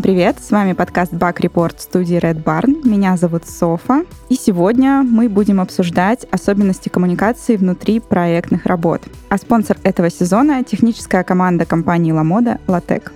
Всем привет! С вами подкаст Bug Report студии Red Barn. Меня зовут Софа. И сегодня мы будем обсуждать особенности коммуникации внутри проектных работ. А спонсор этого сезона — техническая команда компании LaModa Latec.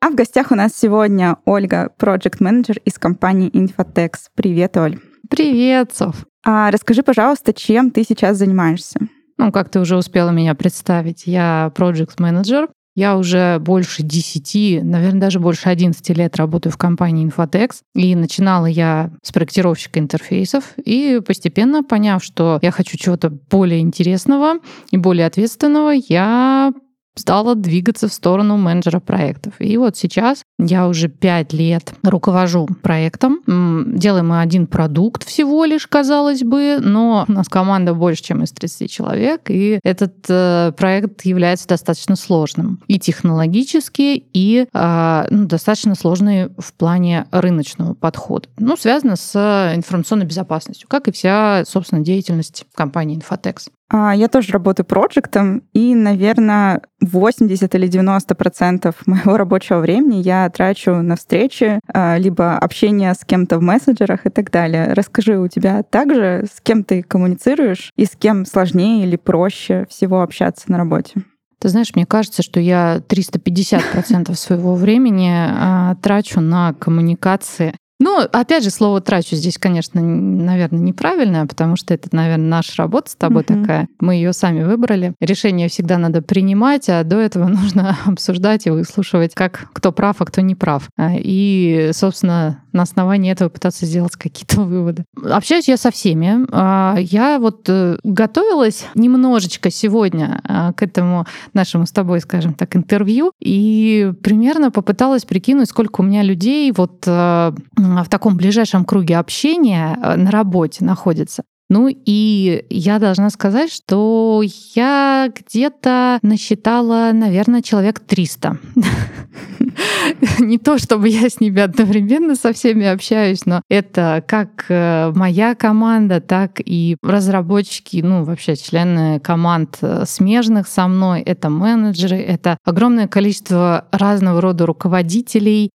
А в гостях у нас сегодня Ольга, проект менеджер из компании Infotex. Привет, Оль. Привет, Соф. А расскажи, пожалуйста, чем ты сейчас занимаешься? Ну, как ты уже успела меня представить, я project менеджер я уже больше 10, наверное, даже больше 11 лет работаю в компании Infotex. И начинала я с проектировщика интерфейсов. И постепенно, поняв, что я хочу чего-то более интересного и более ответственного, я стала двигаться в сторону менеджера проектов. И вот сейчас я уже пять лет руковожу проектом. Делаем мы один продукт всего лишь, казалось бы, но у нас команда больше, чем из 30 человек, и этот э, проект является достаточно сложным и технологически, и э, ну, достаточно сложный в плане рыночного подхода. Ну, связано с информационной безопасностью, как и вся, собственно, деятельность компании Infotex. А, я тоже работаю проектом, и, наверное, 80 или 90 процентов моего рабочего времени я трачу на встречи, а, либо общение с кем-то в мессенджерах и так далее. Расскажи, у тебя также с кем ты коммуницируешь и с кем сложнее или проще всего общаться на работе? Ты знаешь, мне кажется, что я 350% своего времени а, трачу на коммуникации ну, опять же, слово трачу здесь, конечно, наверное, неправильное, потому что это, наверное, наша работа с тобой uh-huh. такая. Мы ее сами выбрали. Решение всегда надо принимать, а до этого нужно обсуждать и выслушивать, как кто прав, а кто не прав. А, и, собственно, на основании этого пытаться сделать какие-то выводы. Общаюсь я со всеми. А, я вот э, готовилась немножечко сегодня а, к этому нашему с тобой, скажем так, интервью, и примерно попыталась прикинуть, сколько у меня людей вот в таком ближайшем круге общения э, на работе находится. Ну и я должна сказать, что я где-то насчитала, наверное, человек 300. Не то, чтобы я с ними одновременно со всеми общаюсь, но это как э, моя команда, так и разработчики, ну вообще члены команд э, смежных со мной, это менеджеры, это огромное количество разного рода руководителей.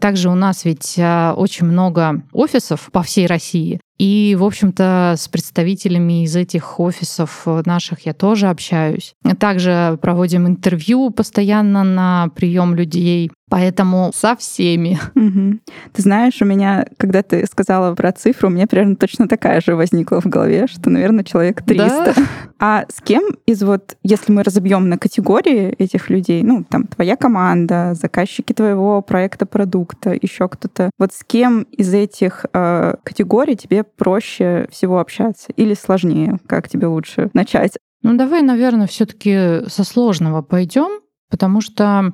Также у нас ведь э, очень много офисов по всей России, и, в общем-то, с представителями из этих офисов наших я тоже общаюсь. Также проводим интервью постоянно на прием людей. Поэтому со всеми. Угу. Ты знаешь, у меня, когда ты сказала про цифру, у меня примерно точно такая же возникла в голове, что, наверное, человек 300. Да? А с кем из вот, если мы разобьем на категории этих людей, ну, там, твоя команда, заказчики твоего проекта, продукта, еще кто-то, вот с кем из этих э, категорий тебе проще всего общаться или сложнее? Как тебе лучше начать? Ну, давай, наверное, все-таки со сложного пойдем, потому что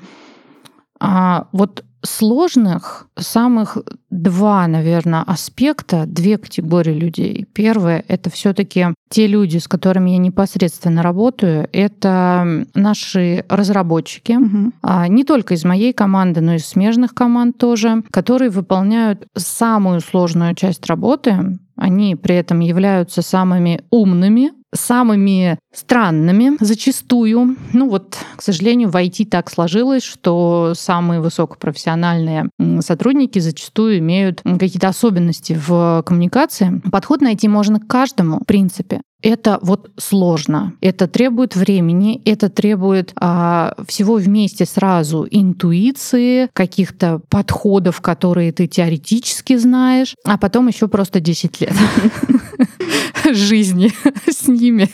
а вот сложных самых два, наверное, аспекта, две категории людей. Первое — это все таки те люди, с которыми я непосредственно работаю, это наши разработчики, угу. не только из моей команды, но и из смежных команд тоже, которые выполняют самую сложную часть работы. Они при этом являются самыми умными самыми странными зачастую. Ну вот, к сожалению, в IT так сложилось, что самые высокопрофессиональные сотрудники зачастую имеют какие-то особенности в коммуникации. Подход найти можно к каждому, в принципе. Это вот сложно. Это требует времени, это требует а, всего вместе сразу интуиции, каких-то подходов, которые ты теоретически знаешь, а потом еще просто 10 лет жизни с ними,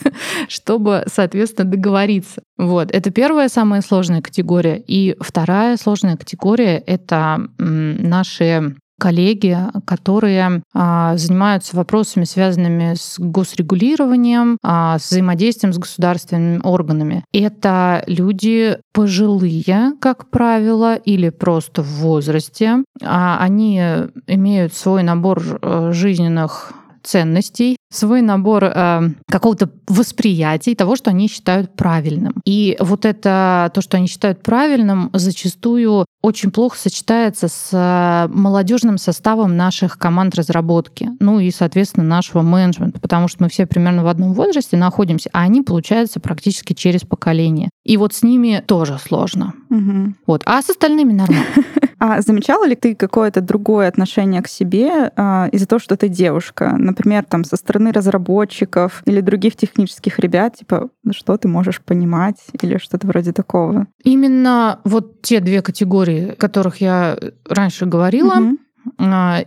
чтобы, соответственно, договориться. Вот. Это первая самая сложная категория. И вторая сложная категория — это наши коллеги, которые а, занимаются вопросами, связанными с госрегулированием, а, с взаимодействием с государственными органами. Это люди пожилые, как правило, или просто в возрасте. А, они имеют свой набор э, жизненных ценностей, свой набор э, какого-то восприятия того, что они считают правильным. И вот это то, что они считают правильным, зачастую очень плохо сочетается с э, молодежным составом наших команд разработки, ну и, соответственно, нашего менеджмента, потому что мы все примерно в одном возрасте находимся, а они, получаются практически через поколение. И вот с ними тоже сложно. Угу. Вот. А с остальными нормально. А замечала ли ты какое-то другое отношение к себе а, из-за того, что ты девушка? Например, там со стороны разработчиков или других технических ребят, типа, ну что ты можешь понимать или что-то вроде такого? Именно вот те две категории, о которых я раньше говорила, угу.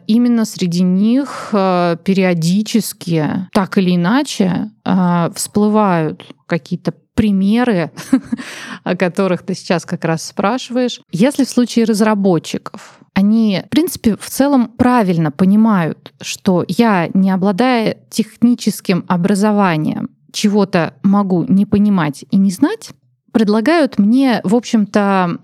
Именно среди них а, периодически, так или иначе, а, всплывают какие-то примеры, о которых ты сейчас как раз спрашиваешь. Если в случае разработчиков они, в принципе, в целом правильно понимают, что я, не обладая техническим образованием, чего-то могу не понимать и не знать, предлагают мне, в общем-то,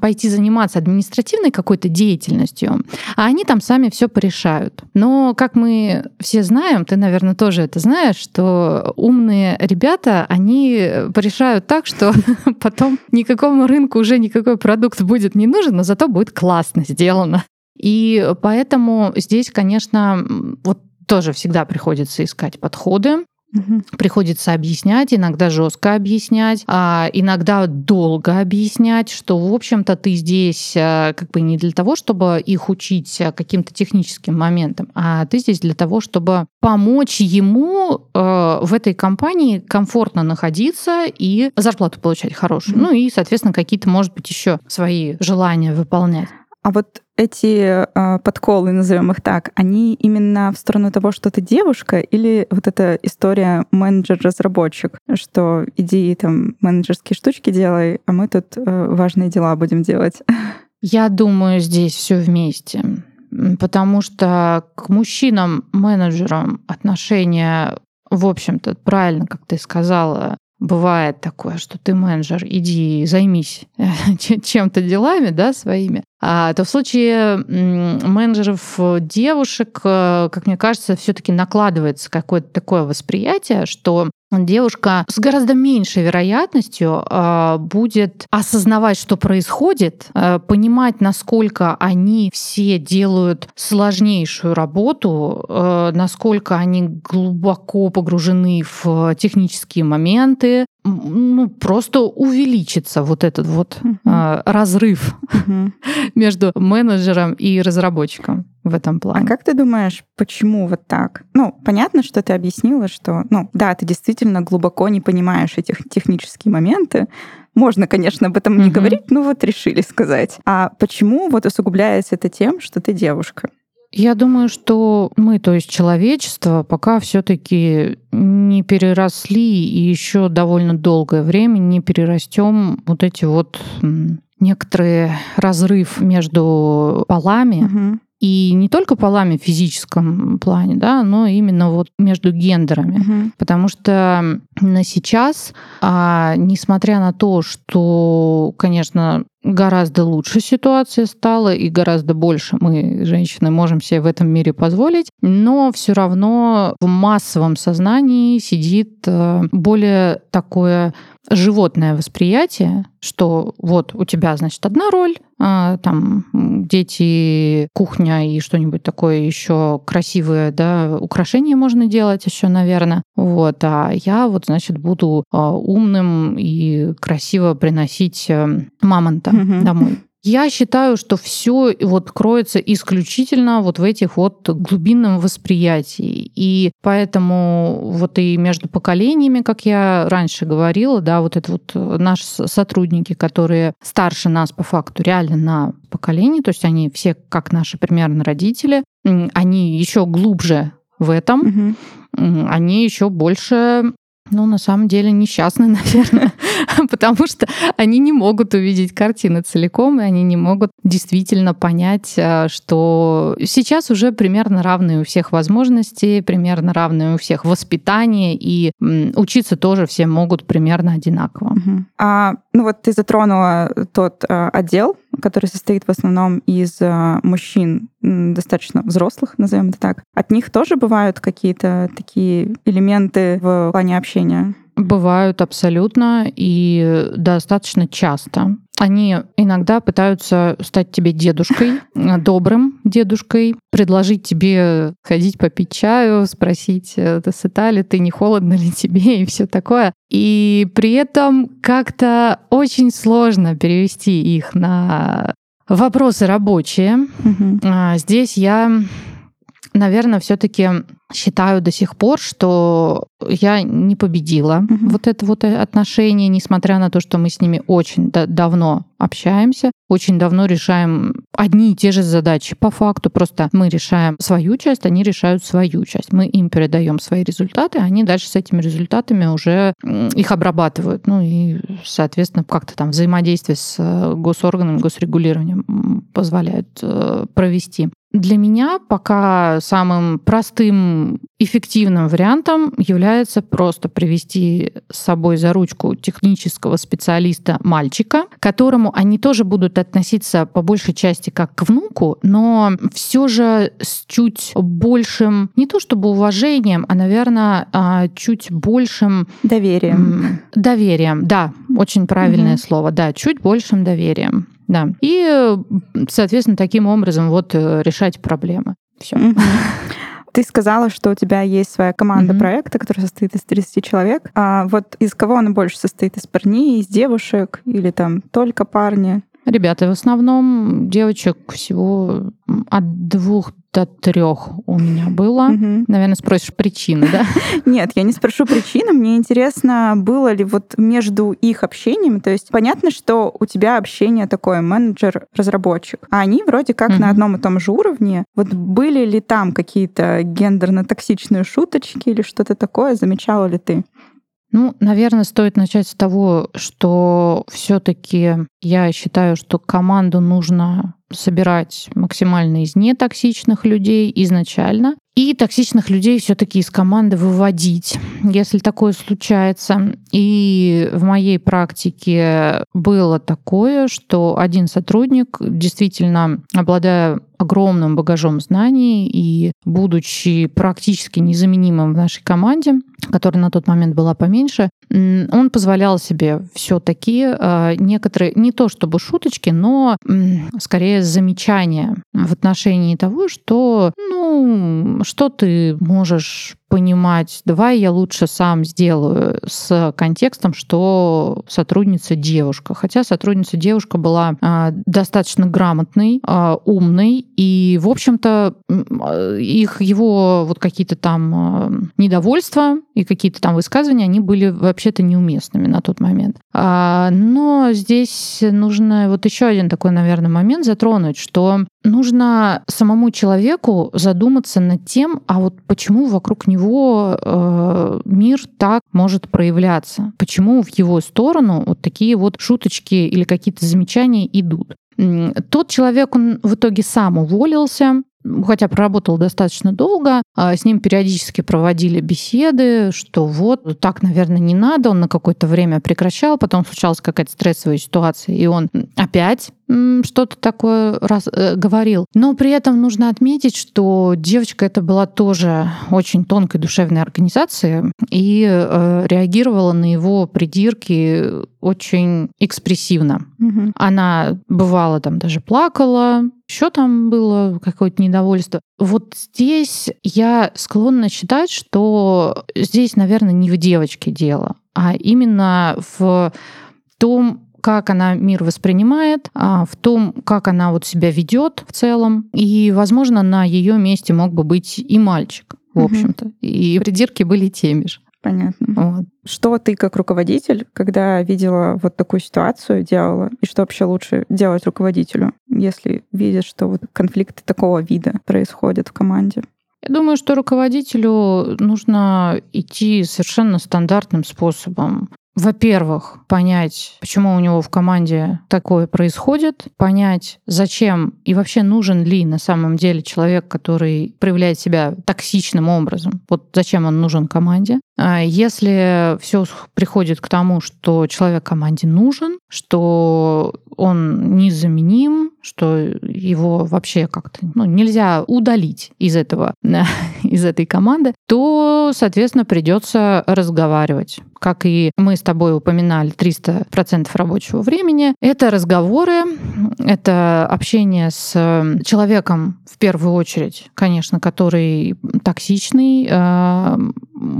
пойти заниматься административной какой-то деятельностью, а они там сами все порешают. Но, как мы все знаем, ты, наверное, тоже это знаешь, что умные ребята, они порешают так, что потом никакому рынку уже никакой продукт будет не нужен, но зато будет классно сделано. И поэтому здесь, конечно, вот тоже всегда приходится искать подходы. Угу. Приходится объяснять, иногда жестко объяснять, а иногда долго объяснять, что, в общем-то, ты здесь э, как бы не для того, чтобы их учить э, каким-то техническим моментам, а ты здесь для того, чтобы помочь ему э, в этой компании комфортно находиться и зарплату получать хорошую. Угу. Ну и, соответственно, какие-то, может быть, еще свои желания выполнять. А вот эти э, подколы, назовем их так, они именно в сторону того, что ты девушка, или вот эта история менеджер-разработчик, что иди там менеджерские штучки делай, а мы тут э, важные дела будем делать? Я думаю, здесь все вместе. Потому что к мужчинам-менеджерам отношения, в общем-то, правильно, как ты сказала, бывает такое, что ты менеджер, иди займись чем-то делами, да, своими, а, то в случае менеджеров девушек, э, как мне кажется, все-таки накладывается какое-то такое восприятие, что девушка с гораздо меньшей вероятностью а, будет осознавать, что происходит, а, понимать, насколько они все делают сложнейшую работу, а, насколько они глубоко погружены в технические моменты, ну, просто увеличится вот этот вот uh-huh. разрыв uh-huh. между менеджером и разработчиком в этом плане. А как ты думаешь, почему вот так? Ну, понятно, что ты объяснила, что, ну, да, ты действительно глубоко не понимаешь этих технические моменты. Можно, конечно, об этом угу. не говорить, но вот решили сказать. А почему вот усугубляется это тем, что ты девушка? Я думаю, что мы, то есть человечество, пока все-таки не переросли и еще довольно долгое время не перерастем вот эти вот некоторые разрыв между полами. Угу. И не только полами в физическом плане, да, но именно вот между гендерами. Угу. Потому что на сейчас, а, несмотря на то, что, конечно, гораздо лучше ситуация стала и гораздо больше мы, женщины, можем себе в этом мире позволить, но все равно в массовом сознании сидит э, более такое животное восприятие, что вот у тебя, значит, одна роль, там дети, кухня и что-нибудь такое еще красивое, да, украшения можно делать еще, наверное. Вот, а я вот, значит, буду а, умным и красиво приносить э, мамонта mm-hmm. домой. Я считаю, что все вот кроется исключительно вот в этих вот глубинном восприятии. И поэтому вот и между поколениями, как я раньше говорила, да, вот это вот наши сотрудники, которые старше нас по факту реально на поколение, то есть они все как наши примерно родители, они еще глубже в этом, угу. они еще больше ну, на самом деле несчастны, наверное, потому что они не могут увидеть картины целиком, и они не могут действительно понять, э, что сейчас уже примерно равные у всех возможности, примерно равные у всех воспитание, и учиться тоже все могут примерно одинаково. А, ну вот ты затронула тот а, отдел, который состоит в основном из э, мужчин достаточно взрослых, назовем это так, от них тоже бывают какие-то такие элементы в плане общения? Бывают абсолютно и достаточно часто. Они иногда пытаются стать тебе дедушкой, добрым дедушкой, предложить тебе ходить попить чаю, спросить, э, ты сыта ли ты, не холодно ли тебе и все такое. И при этом как-то очень сложно перевести их на вопросы рабочие. Угу. Здесь я наверное, все-таки считаю до сих пор, что я не победила mm-hmm. вот это вот отношение, несмотря на то, что мы с ними очень да- давно общаемся, очень давно решаем одни и те же задачи по факту. Просто мы решаем свою часть, они решают свою часть. Мы им передаем свои результаты, они дальше с этими результатами уже их обрабатывают. Ну и, соответственно, как-то там взаимодействие с э, госорганами, госрегулированием позволяет э, провести. Для меня пока самым простым, эффективным вариантом является просто привести с собой за ручку технического специалиста мальчика, к которому они тоже будут относиться по большей части как к внуку, но все же с чуть большим, не то чтобы уважением, а, наверное, а, чуть большим... Доверием. Доверием, да, очень правильное угу. слово, да, чуть большим доверием. Да. И, соответственно, таким образом вот э, решать проблемы. Все. Ты сказала, что у тебя есть своя команда mm-hmm. проекта, которая состоит из 30 человек. А вот из кого она больше состоит? Из парней, из девушек или там только парни? Ребята, в основном девочек всего от двух до трех у меня было. Угу. Наверное, спросишь причины, да? Нет, я не спрошу причины. Мне интересно, было ли вот между их общением, то есть понятно, что у тебя общение такое менеджер-разработчик, а они вроде как угу. на одном и том же уровне. Вот были ли там какие-то гендерно-токсичные шуточки или что-то такое? Замечала ли ты? Ну, наверное, стоит начать с того, что все-таки я считаю, что команду нужно собирать максимально из нетоксичных людей изначально и токсичных людей все-таки из команды выводить, если такое случается. И в моей практике было такое, что один сотрудник, действительно обладая огромным багажом знаний и будучи практически незаменимым в нашей команде, которая на тот момент была поменьше, он позволял себе все-таки а, некоторые, не то чтобы шуточки, но скорее замечания в отношении того, что, ну, что ты можешь понимать, давай я лучше сам сделаю с контекстом, что сотрудница девушка. Хотя сотрудница девушка была э, достаточно грамотной, э, умной, и, в общем-то, их его вот какие-то там э, недовольства и какие-то там высказывания, они были вообще-то неуместными на тот момент. А, но здесь нужно вот еще один такой, наверное, момент затронуть, что нужно самому человеку задуматься над тем, а вот почему вокруг него э, мир так может проявляться, почему в его сторону вот такие вот шуточки или какие-то замечания идут. Тот человек, он в итоге сам уволился, хотя проработал достаточно долго, а с ним периодически проводили беседы, что вот так, наверное, не надо. Он на какое-то время прекращал, потом случалась какая-то стрессовая ситуация, и он опять что-то такое раз, э, говорил. Но при этом нужно отметить, что девочка это была тоже очень тонкой душевной организацией и э, реагировала на его придирки очень экспрессивно. Угу. Она бывала там даже плакала, еще там было какое-то недовольство. Вот здесь я склонна считать, что здесь, наверное, не в девочке дело, а именно в том, как она мир воспринимает, а, в том, как она вот себя ведет в целом. И, возможно, на ее месте мог бы быть и мальчик, в общем-то. И придирки были теми же. Понятно. Вот. Что ты как руководитель, когда видела вот такую ситуацию, делала? И что вообще лучше делать руководителю, если видишь, что вот конфликты такого вида происходят в команде? Я думаю, что руководителю нужно идти совершенно стандартным способом. Во-первых, понять, почему у него в команде такое происходит, понять, зачем и вообще нужен ли на самом деле человек, который проявляет себя токсичным образом. Вот зачем он нужен команде. А если все приходит к тому, что человек команде нужен, что он незаменим, что его вообще как-то ну, нельзя удалить из этого, из этой команды, то, соответственно, придется разговаривать. Как и мы с тобой упоминали, 300% рабочего времени. Это разговоры, это общение с человеком в первую очередь, конечно, который токсичный, а,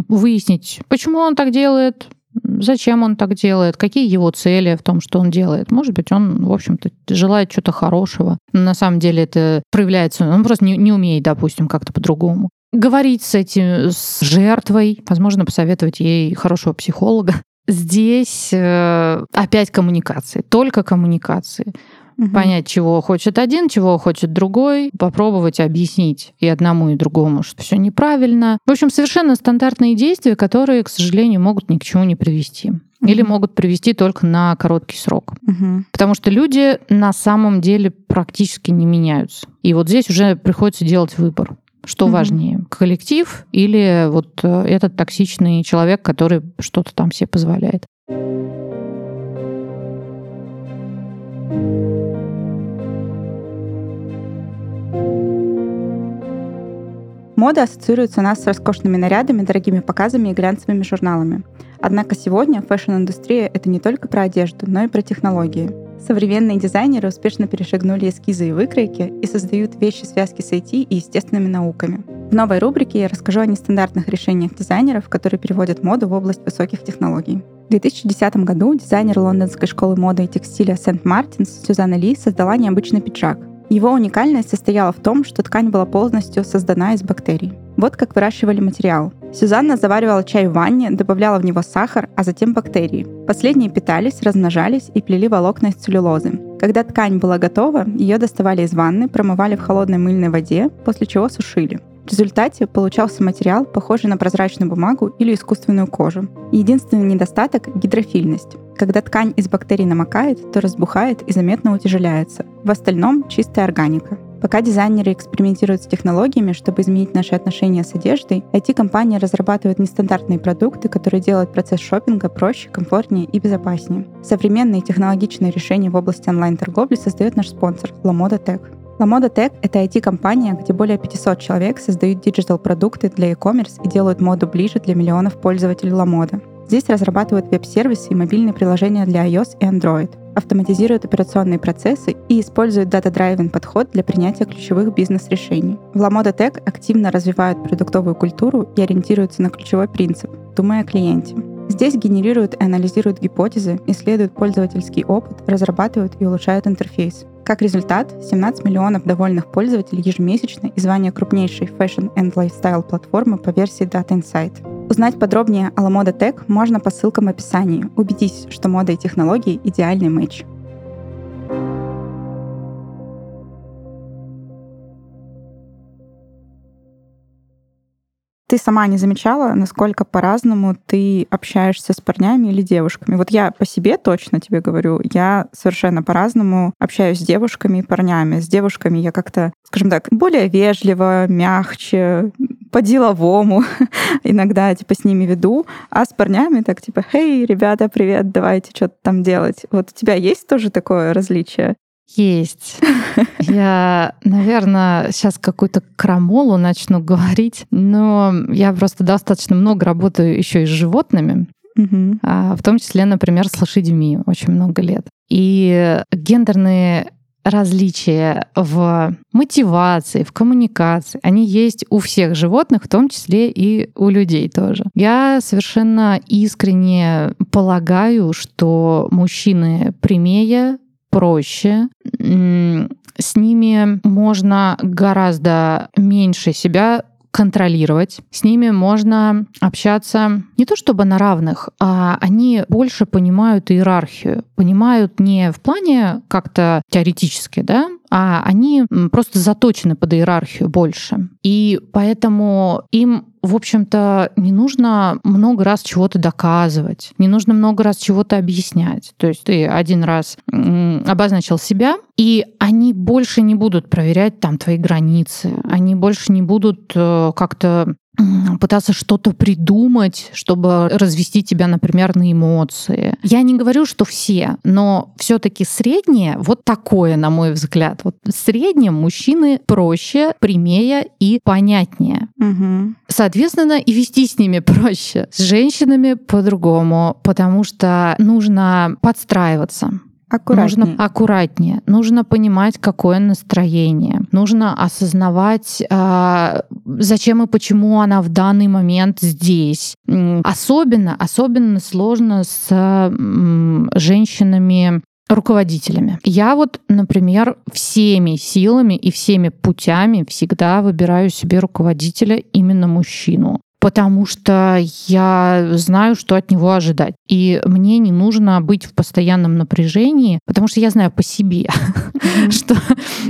выяснить, почему он так делает, зачем он так делает, какие его цели в том, что он делает. Может быть, он, в общем-то, желает чего-то хорошего. Но на самом деле это проявляется, он просто не, не умеет, допустим, как-то по-другому. Говорить с этим, с жертвой, возможно, посоветовать ей хорошего психолога. Здесь э, опять коммуникации, только коммуникации угу. понять, чего хочет один, чего хочет другой, попробовать объяснить и одному, и другому, что все неправильно. В общем, совершенно стандартные действия, которые, к сожалению, могут ни к чему не привести. Угу. Или могут привести только на короткий срок. Угу. Потому что люди на самом деле практически не меняются. И вот здесь уже приходится делать выбор. Что угу. важнее, коллектив или вот э, этот токсичный человек, который что-то там себе позволяет? Мода ассоциируется у нас с роскошными нарядами, дорогими показами и глянцевыми журналами. Однако сегодня fashion-индустрия — это не только про одежду, но и про технологии. Современные дизайнеры успешно перешагнули эскизы и выкройки и создают вещи в связке с IT и естественными науками. В новой рубрике я расскажу о нестандартных решениях дизайнеров, которые переводят моду в область высоких технологий. В 2010 году дизайнер лондонской школы моды и текстиля Сент-Мартинс Сюзанна Ли создала необычный пиджак, его уникальность состояла в том, что ткань была полностью создана из бактерий. Вот как выращивали материал. Сюзанна заваривала чай в ванне, добавляла в него сахар, а затем бактерии. Последние питались, размножались и плели волокна из целлюлозы. Когда ткань была готова, ее доставали из ванны, промывали в холодной мыльной воде, после чего сушили. В результате получался материал, похожий на прозрачную бумагу или искусственную кожу. Единственный недостаток — гидрофильность. Когда ткань из бактерий намокает, то разбухает и заметно утяжеляется. В остальном чистая органика. Пока дизайнеры экспериментируют с технологиями, чтобы изменить наши отношения с одеждой, IT-компании разрабатывают нестандартные продукты, которые делают процесс шопинга проще, комфортнее и безопаснее. Современные технологичные решения в области онлайн-торговли создает наш спонсор — LaModa Tech. Lamoda Tech — это IT-компания, где более 500 человек создают digital-продукты для e-commerce и делают моду ближе для миллионов пользователей Lamoda. Здесь разрабатывают веб-сервисы и мобильные приложения для iOS и Android, автоматизируют операционные процессы и используют data-driven подход для принятия ключевых бизнес-решений. В Lamoda Tech активно развивают продуктовую культуру и ориентируются на ключевой принцип — думай о клиенте. Здесь генерируют и анализируют гипотезы, исследуют пользовательский опыт, разрабатывают и улучшают интерфейс. Как результат, 17 миллионов довольных пользователей ежемесячно и звание крупнейшей fashion and lifestyle платформы по версии Data Insight. Узнать подробнее о Lamoda Tech можно по ссылкам в описании. Убедись, что мода и технологии — идеальный матч. Ты сама не замечала, насколько по-разному ты общаешься с парнями или девушками? Вот я по себе точно тебе говорю, я совершенно по-разному общаюсь с девушками и парнями. С девушками я как-то, скажем так, более вежливо, мягче, по-деловому иногда типа с ними веду, а с парнями так типа, «Хей, ребята, привет, давайте что-то там делать». Вот у тебя есть тоже такое различие? Есть. Я, наверное, сейчас какую-то крамолу начну говорить, но я просто достаточно много работаю еще и с животными, угу. в том числе, например, с лошадьми очень много лет. И гендерные различия в мотивации, в коммуникации, они есть у всех животных, в том числе и у людей тоже. Я совершенно искренне полагаю, что мужчины прямее, проще, с ними можно гораздо меньше себя контролировать. С ними можно общаться не то чтобы на равных, а они больше понимают иерархию. Понимают не в плане как-то теоретически, да, а они просто заточены под иерархию больше. И поэтому им в общем-то, не нужно много раз чего-то доказывать, не нужно много раз чего-то объяснять. То есть ты один раз обозначил себя, и они больше не будут проверять там твои границы, они больше не будут э, как-то пытаться что-то придумать, чтобы развести тебя, например, на эмоции. Я не говорю, что все, но все-таки среднее вот такое, на мой взгляд. Вот в среднем мужчины проще, прямее и понятнее. Угу. Соответственно, и вести с ними проще. С женщинами по-другому, потому что нужно подстраиваться. Аккуратнее. Нужно аккуратнее. Нужно понимать, какое настроение. Нужно осознавать, а, зачем и почему она в данный момент здесь. Особенно, особенно сложно с женщинами руководителями. Я вот, например, всеми силами и всеми путями всегда выбираю себе руководителя именно мужчину потому что я знаю, что от него ожидать. И мне не нужно быть в постоянном напряжении, потому что я знаю по себе, что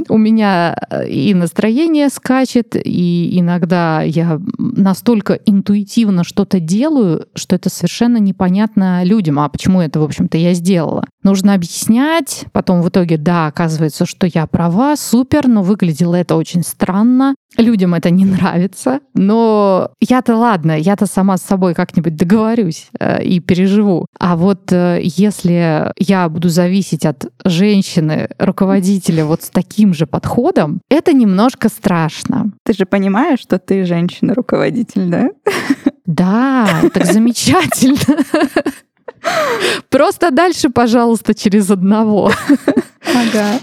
у меня э, и настроение скачет, и иногда я настолько интуитивно что-то делаю, что это совершенно непонятно людям. А почему это, в общем-то, я сделала? Нужно объяснять, потом в итоге, да, оказывается, что я права, супер, но выглядело это очень странно. Людям это не нравится, но я-то ладно, я-то сама с собой как-нибудь договорюсь э, и переживу. А вот э, если я буду зависеть от женщины, руководителя вот с таким же подходом, это немножко страшно. Ты же понимаешь, что ты женщина-руководитель, да? Да, так замечательно. Просто дальше, пожалуйста, через одного. Ага.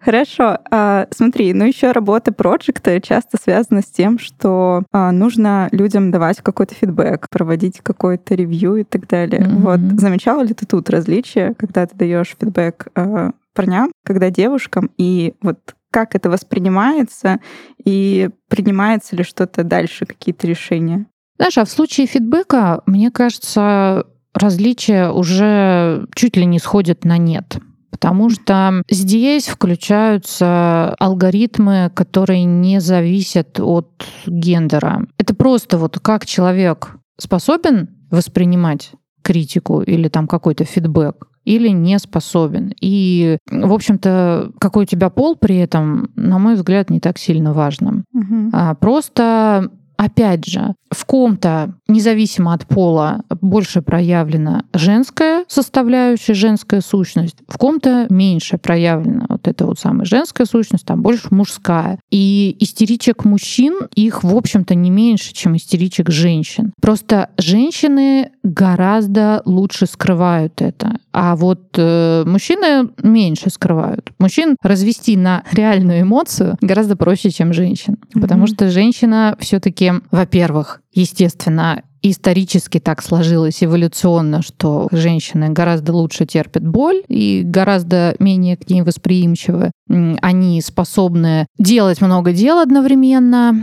Хорошо. А, смотри, ну еще работа проекта часто связана с тем, что а, нужно людям давать какой-то фидбэк, проводить какое-то ревью и так далее. Mm-hmm. Вот замечала ли ты тут различия, когда ты даешь фидбэк а, парням, когда девушкам, и вот как это воспринимается, и принимается ли что-то дальше, какие-то решения? Знаешь, а в случае фидбэка, мне кажется, различия уже чуть ли не сходят на нет. Потому что здесь включаются алгоритмы, которые не зависят от гендера. Это просто вот как человек способен воспринимать критику или там какой-то фидбэк, или не способен. И, в общем-то, какой у тебя пол при этом, на мой взгляд, не так сильно важно. Угу. А просто опять же, в ком-то, независимо от пола, больше проявлена женская составляющая, женская сущность, в ком-то меньше проявлена вот эта вот самая женская сущность, там больше мужская. И истеричек мужчин, их, в общем-то, не меньше, чем истеричек женщин. Просто женщины гораздо лучше скрывают это, а вот э, мужчины меньше скрывают. Мужчин развести на реальную эмоцию гораздо проще, чем женщин. Mm-hmm. Потому что женщина все-таки, во-первых, естественно, исторически так сложилось эволюционно, что женщины гораздо лучше терпят боль и гораздо менее к ней восприимчивы. Они способны делать много дел одновременно,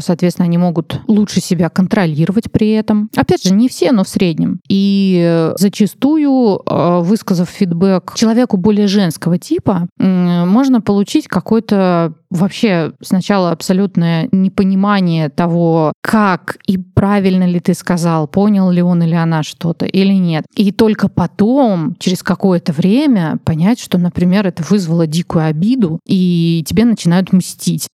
соответственно, они могут лучше себя контролировать при этом. Опять же, не все, но в среднем. И зачастую, а, высказав фидбэк человеку более женского типа, можно получить какой-то вообще сначала абсолютное непонимание того, как и правильно ли ты сказал, понял ли он или она что-то или нет. И только потом, через какое-то время, понять, что, например, это вызвало дикую обиду, и тебе начинают мстить.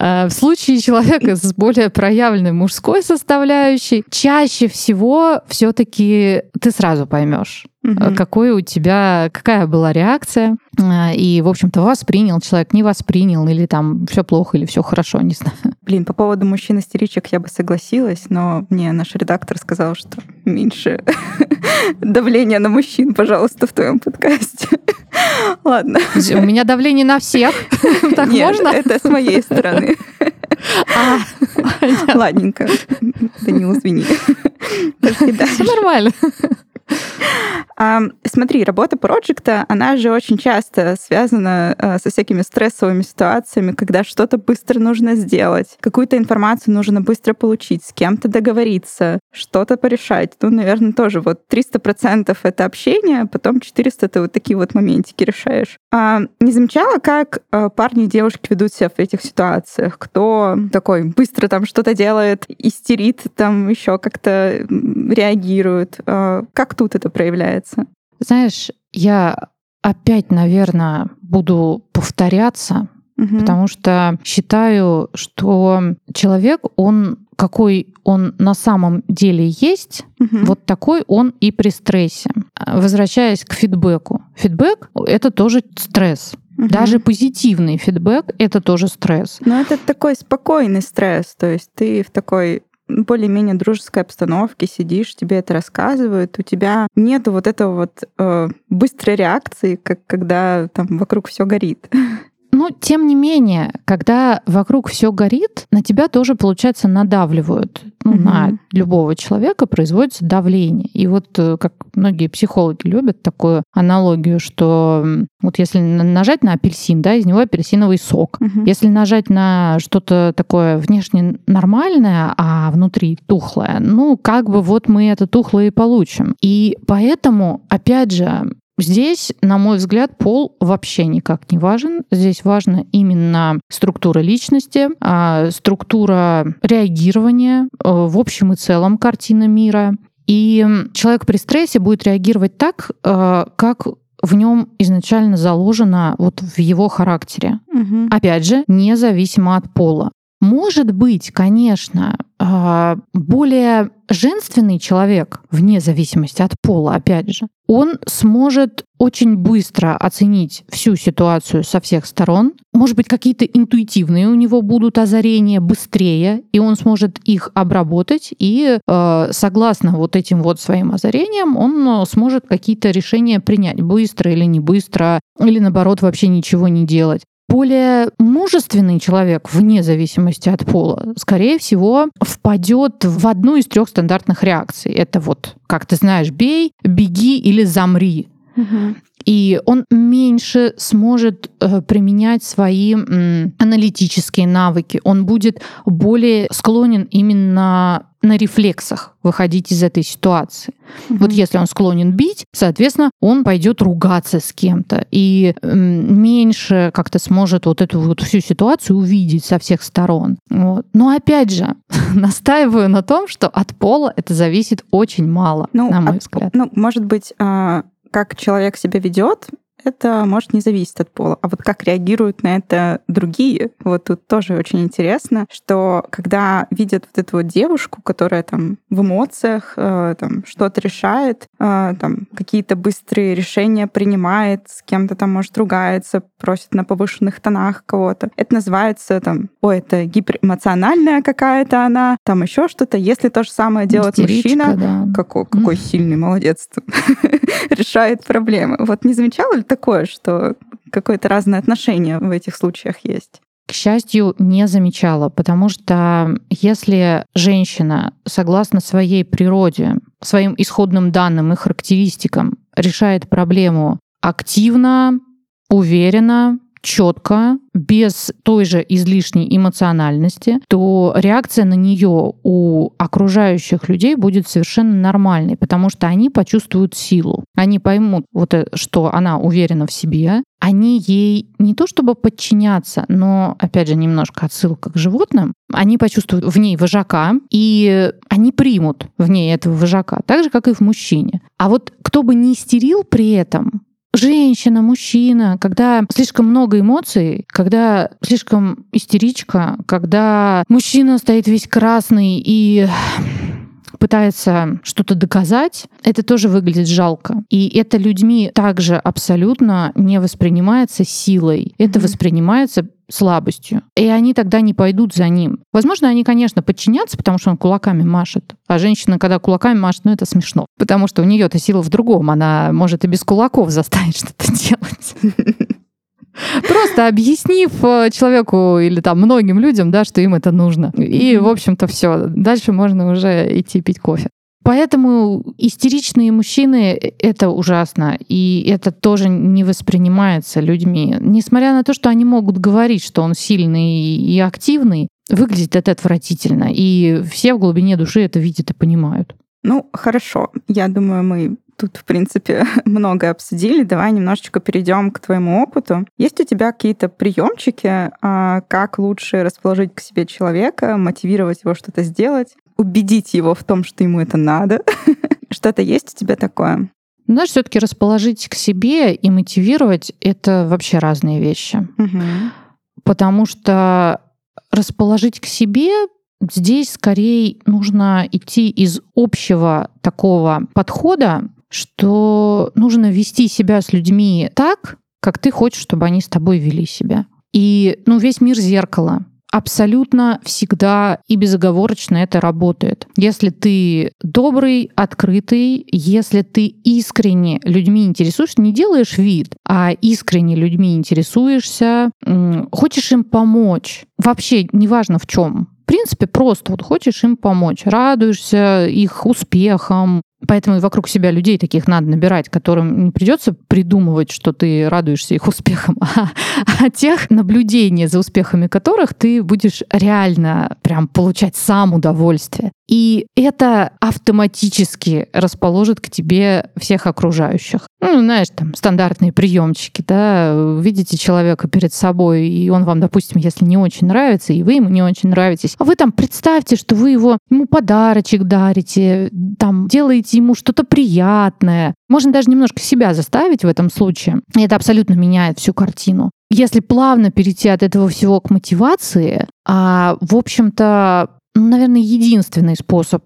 А, в случае человека с более проявленной мужской составляющей, чаще всего все-таки ты сразу поймешь, угу. какой у тебя, какая была реакция. А, и, в общем-то, воспринял человек, не воспринял, или там все плохо, или все хорошо, не знаю. Блин, по поводу мужчин-истеричек я бы согласилась, но мне наш редактор сказал, что меньше давления на мужчин, пожалуйста, в твоем подкасте. Ладно. У меня давление на всех. Так Нет, можно? это с моей стороны. А, Ладненько. Данил, извини. Все нормально. Смотри, работа проекта, она же очень часто связана а, со всякими стрессовыми ситуациями, когда что-то быстро нужно сделать, какую-то информацию нужно быстро получить, с кем-то договориться, что-то порешать. Ну, наверное, тоже вот 300% это общение, потом 400 ты вот такие вот моментики решаешь. Не замечала, как а, парни и девушки ведут себя в этих ситуациях? Кто такой быстро там что-то делает, истерит, там еще как-то реагирует? А, как тут это проявляется? Знаешь, я опять, наверное, буду повторяться, угу. потому что считаю, что человек, он какой он на самом деле есть, угу. вот такой он и при стрессе. Возвращаясь к фидбэку. Фидбэк — это тоже стресс. Угу. Даже позитивный фидбэк — это тоже стресс. Но это такой спокойный стресс, то есть ты в такой более-менее дружеской обстановке сидишь, тебе это рассказывают, у тебя нет вот этого вот э, быстрой реакции, как когда там вокруг все горит. Но, тем не менее, когда вокруг все горит, на тебя тоже, получается, надавливают. Ну, угу. На любого человека производится давление. И вот э, как многие психологи любят такую аналогию, что вот если нажать на апельсин, да, из него апельсиновый сок. Угу. Если нажать на что-то такое внешне нормальное, а внутри тухлое, ну, как бы вот мы это тухлое и получим. И поэтому, опять же, Здесь, на мой взгляд, пол вообще никак не важен. Здесь важна именно структура личности, а, структура реагирования, э, в общем и целом картина мира. И человек при стрессе будет реагировать так, э, как в нем изначально заложено вот в его характере. Угу. Опять же, независимо от пола. Может быть, конечно, а, более женственный человек, вне зависимости от пола, опять же, он сможет очень быстро оценить всю ситуацию со всех сторон. Может быть, какие-то интуитивные у него будут озарения быстрее, и он сможет их обработать, и э, согласно вот этим вот своим озарениям он сможет какие-то решения принять быстро или не быстро, или наоборот вообще ничего не делать более мужественный человек, вне зависимости от пола, скорее всего, впадет в одну из трех стандартных реакций. Это вот, как ты знаешь, бей, беги или замри. Угу. И он меньше сможет э, применять свои аналитические навыки. Он будет более склонен именно на рефлексах выходить из этой ситуации. Mm-hmm. Вот если он склонен бить, соответственно, он пойдет ругаться с кем-то и меньше как-то сможет вот эту вот всю ситуацию увидеть со всех сторон. Вот. Но опять же, настаиваю на том, что от пола это зависит очень мало, ну, на мой от, взгляд. Ну, может быть, а, как человек себя ведет, это может не зависеть от пола. А вот как реагируют на это другие, вот тут тоже очень интересно, что когда видят вот эту вот девушку, которая там в эмоциях э, там что-то решает, э, там какие-то быстрые решения принимает, с кем-то там может ругается, просит на повышенных тонах кого-то. Это называется там, ой, это гиперэмоциональная какая-то она, там еще что-то. Если то же самое делает Истеричка, мужчина, да. какой, какой mm. сильный молодец, решает проблемы. Вот не замечала ли такое, что какое-то разное отношение в этих случаях есть? К счастью, не замечала, потому что если женщина, согласно своей природе, своим исходным данным и характеристикам, решает проблему активно, уверенно, четко, без той же излишней эмоциональности, то реакция на нее у окружающих людей будет совершенно нормальной, потому что они почувствуют силу. Они поймут, вот, это, что она уверена в себе, они ей не то чтобы подчиняться, но, опять же, немножко отсылка к животным, они почувствуют в ней вожака, и они примут в ней этого вожака, так же, как и в мужчине. А вот кто бы не истерил при этом, женщина, мужчина, когда слишком много эмоций, когда слишком истеричка, когда мужчина стоит весь красный и пытается что-то доказать, это тоже выглядит жалко. И это людьми также абсолютно не воспринимается силой. Это mm-hmm. воспринимается слабостью. И они тогда не пойдут за ним. Возможно, они, конечно, подчинятся, потому что он кулаками машет. А женщина, когда кулаками машет, ну это смешно. Потому что у нее-то сила в другом. Она может и без кулаков заставить что-то делать. Просто объяснив э, человеку или там многим людям, да, что им это нужно. И, в общем-то, все. Дальше можно уже идти пить кофе. Поэтому истеричные мужчины — это ужасно, и это тоже не воспринимается людьми. Несмотря на то, что они могут говорить, что он сильный и активный, выглядит это отвратительно, и все в глубине души это видят и понимают. Ну, хорошо. Я думаю, мы тут, в принципе, много обсудили. Давай немножечко перейдем к твоему опыту. Есть у тебя какие-то приемчики, а, как лучше расположить к себе человека, мотивировать его что-то сделать, убедить его в том, что ему это надо? Что-то есть у тебя такое? Ну, знаешь, все-таки расположить к себе и мотивировать это вообще разные вещи. Угу. Потому что расположить к себе здесь скорее нужно идти из общего такого подхода, что нужно вести себя с людьми так, как ты хочешь, чтобы они с тобой вели себя. И ну, весь мир зеркало. Абсолютно всегда и безоговорочно это работает. Если ты добрый, открытый, если ты искренне людьми интересуешься, не делаешь вид, а искренне людьми интересуешься, хочешь им помочь, вообще неважно в чем, принципе, просто вот хочешь им помочь, радуешься их успехам, Поэтому и вокруг себя людей таких надо набирать, которым не придется придумывать, что ты радуешься их успехам, а, а тех наблюдений за успехами которых ты будешь реально прям получать сам удовольствие. И это автоматически расположит к тебе всех окружающих. Ну, знаешь, там стандартные приемчики, да, видите человека перед собой, и он вам, допустим, если не очень нравится, и вы ему не очень нравитесь, а вы там представьте, что вы его, ему подарочек дарите, там делаете ему что-то приятное. Можно даже немножко себя заставить в этом случае. И это абсолютно меняет всю картину. Если плавно перейти от этого всего к мотивации, а, в общем-то, ну, наверное, единственный способ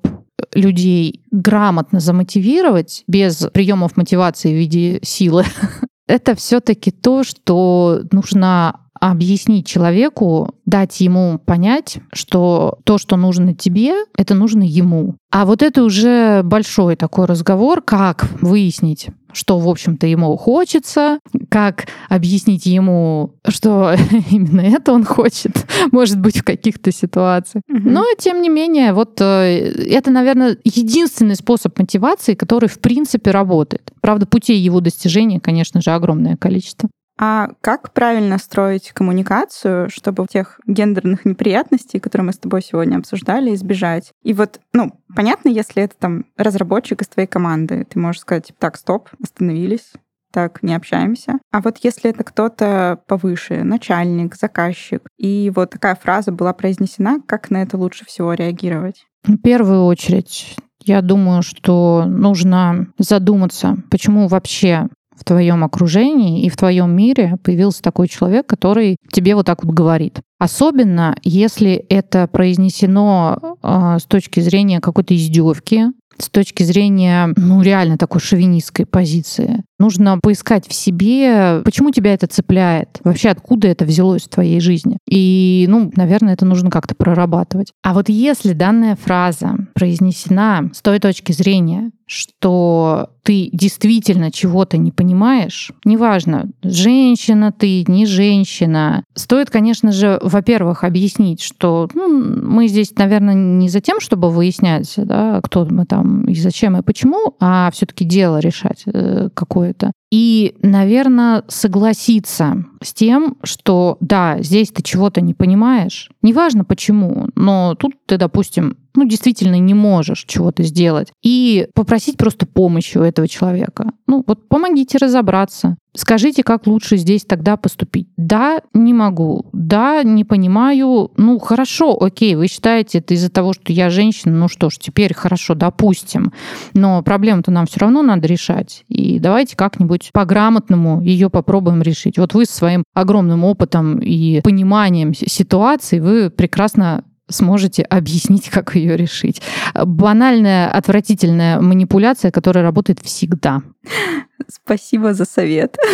людей грамотно замотивировать без приемов мотивации в виде силы, это все-таки то, что нужно объяснить человеку, дать ему понять, что то, что нужно тебе, это нужно ему. А вот это уже большой такой разговор, как выяснить, что, в общем-то, ему хочется, как объяснить ему, что именно это он хочет, может быть, в каких-то ситуациях. Угу. Но, тем не менее, вот э, это, наверное, единственный способ мотивации, который, в принципе, работает. Правда, путей его достижения, конечно же, огромное количество. А как правильно строить коммуникацию, чтобы тех гендерных неприятностей, которые мы с тобой сегодня обсуждали, избежать? И вот, ну, понятно, если это там разработчик из твоей команды, ты можешь сказать, типа, так, стоп, остановились, так не общаемся. А вот если это кто-то повыше, начальник, заказчик, и вот такая фраза была произнесена, как на это лучше всего реагировать? В первую очередь я думаю, что нужно задуматься, почему вообще в твоем окружении и в твоем мире появился такой человек, который тебе вот так вот говорит. Особенно, если это произнесено э, с точки зрения какой-то издевки, с точки зрения, ну, реально такой шовинистской позиции. Нужно поискать в себе, почему тебя это цепляет, вообще откуда это взялось в твоей жизни. И, ну, наверное, это нужно как-то прорабатывать. А вот если данная фраза произнесена с той точки зрения, что ты действительно чего-то не понимаешь, неважно, женщина ты, не женщина, стоит, конечно же, во-первых, объяснить, что ну, мы здесь, наверное, не за тем, чтобы выяснять, да, кто мы там и зачем и почему, а все-таки дело решать э, какое-то. И, наверное, согласиться с тем, что да, здесь ты чего-то не понимаешь, неважно почему, но тут ты, допустим, ну, действительно не можешь чего-то сделать. И попросить просто помощи у этого человека. Ну, вот помогите разобраться. Скажите, как лучше здесь тогда поступить. Да, не могу. Да, не понимаю. Ну, хорошо, окей, вы считаете это из-за того, что я женщина. Ну что ж, теперь хорошо, допустим. Но проблему-то нам все равно надо решать. И давайте как-нибудь по-грамотному ее попробуем решить. Вот вы своим огромным опытом и пониманием ситуации, вы прекрасно сможете объяснить, как ее решить. Банальная, отвратительная манипуляция, которая работает всегда. Спасибо за совет.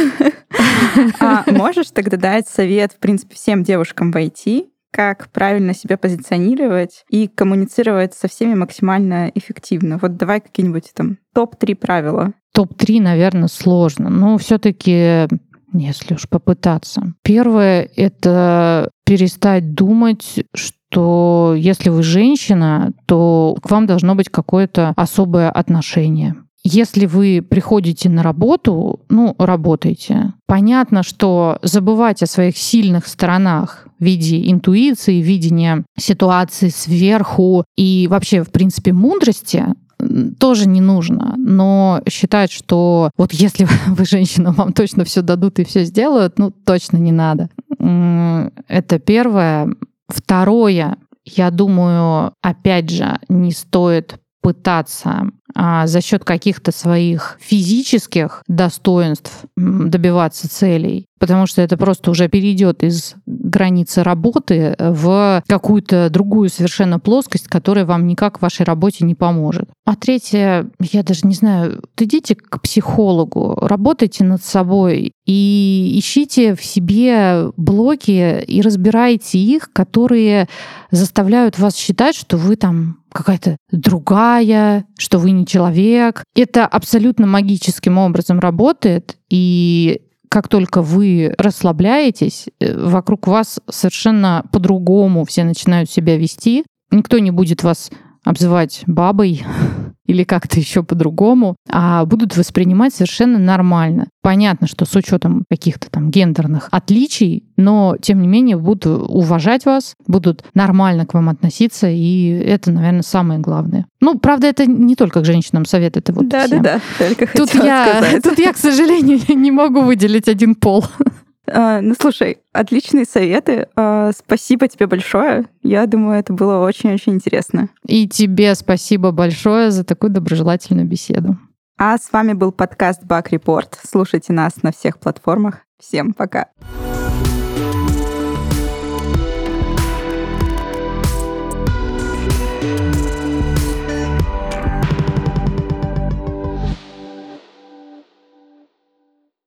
А можешь тогда дать совет, в принципе, всем девушкам в IT, как правильно себя позиционировать и коммуницировать со всеми максимально эффективно. Вот давай какие-нибудь там топ-3 правила. Топ-3, наверное, сложно, но все-таки если уж попытаться. Первое — это перестать думать, что что если вы женщина, то к вам должно быть какое-то особое отношение. Если вы приходите на работу, ну, работайте. Понятно, что забывать о своих сильных сторонах в виде интуиции, видения ситуации сверху и вообще, в принципе, мудрости тоже не нужно. Но считать, что вот если вы женщина, вам точно все дадут и все сделают, ну, точно не надо. Это первое. Второе, я думаю, опять же, не стоит пытаться а, за счет каких-то своих физических достоинств добиваться целей, потому что это просто уже перейдет из границы работы в какую-то другую совершенно плоскость, которая вам никак в вашей работе не поможет. А третье, я даже не знаю, идите к психологу, работайте над собой и ищите в себе блоки и разбирайте их, которые заставляют вас считать, что вы там какая-то другая, что вы не человек. Это абсолютно магическим образом работает, и как только вы расслабляетесь, э, вокруг вас совершенно по-другому все начинают себя вести. Никто не будет вас обзывать бабой или как-то еще по-другому, а будут воспринимать совершенно нормально. Понятно, что с учетом каких-то там гендерных отличий, но тем не менее будут уважать вас, будут нормально к вам относиться, и это, наверное, самое главное. Ну, правда, это не только к женщинам совет, это вот да, всем. Да, да, только тут я, сказать. Тут я, к сожалению, не могу выделить один пол. А, ну, слушай, отличные советы. А, спасибо тебе большое. Я думаю, это было очень-очень интересно. И тебе спасибо большое за такую доброжелательную беседу. А с вами был подкаст Бак Report. Слушайте нас на всех платформах. Всем пока. Пока.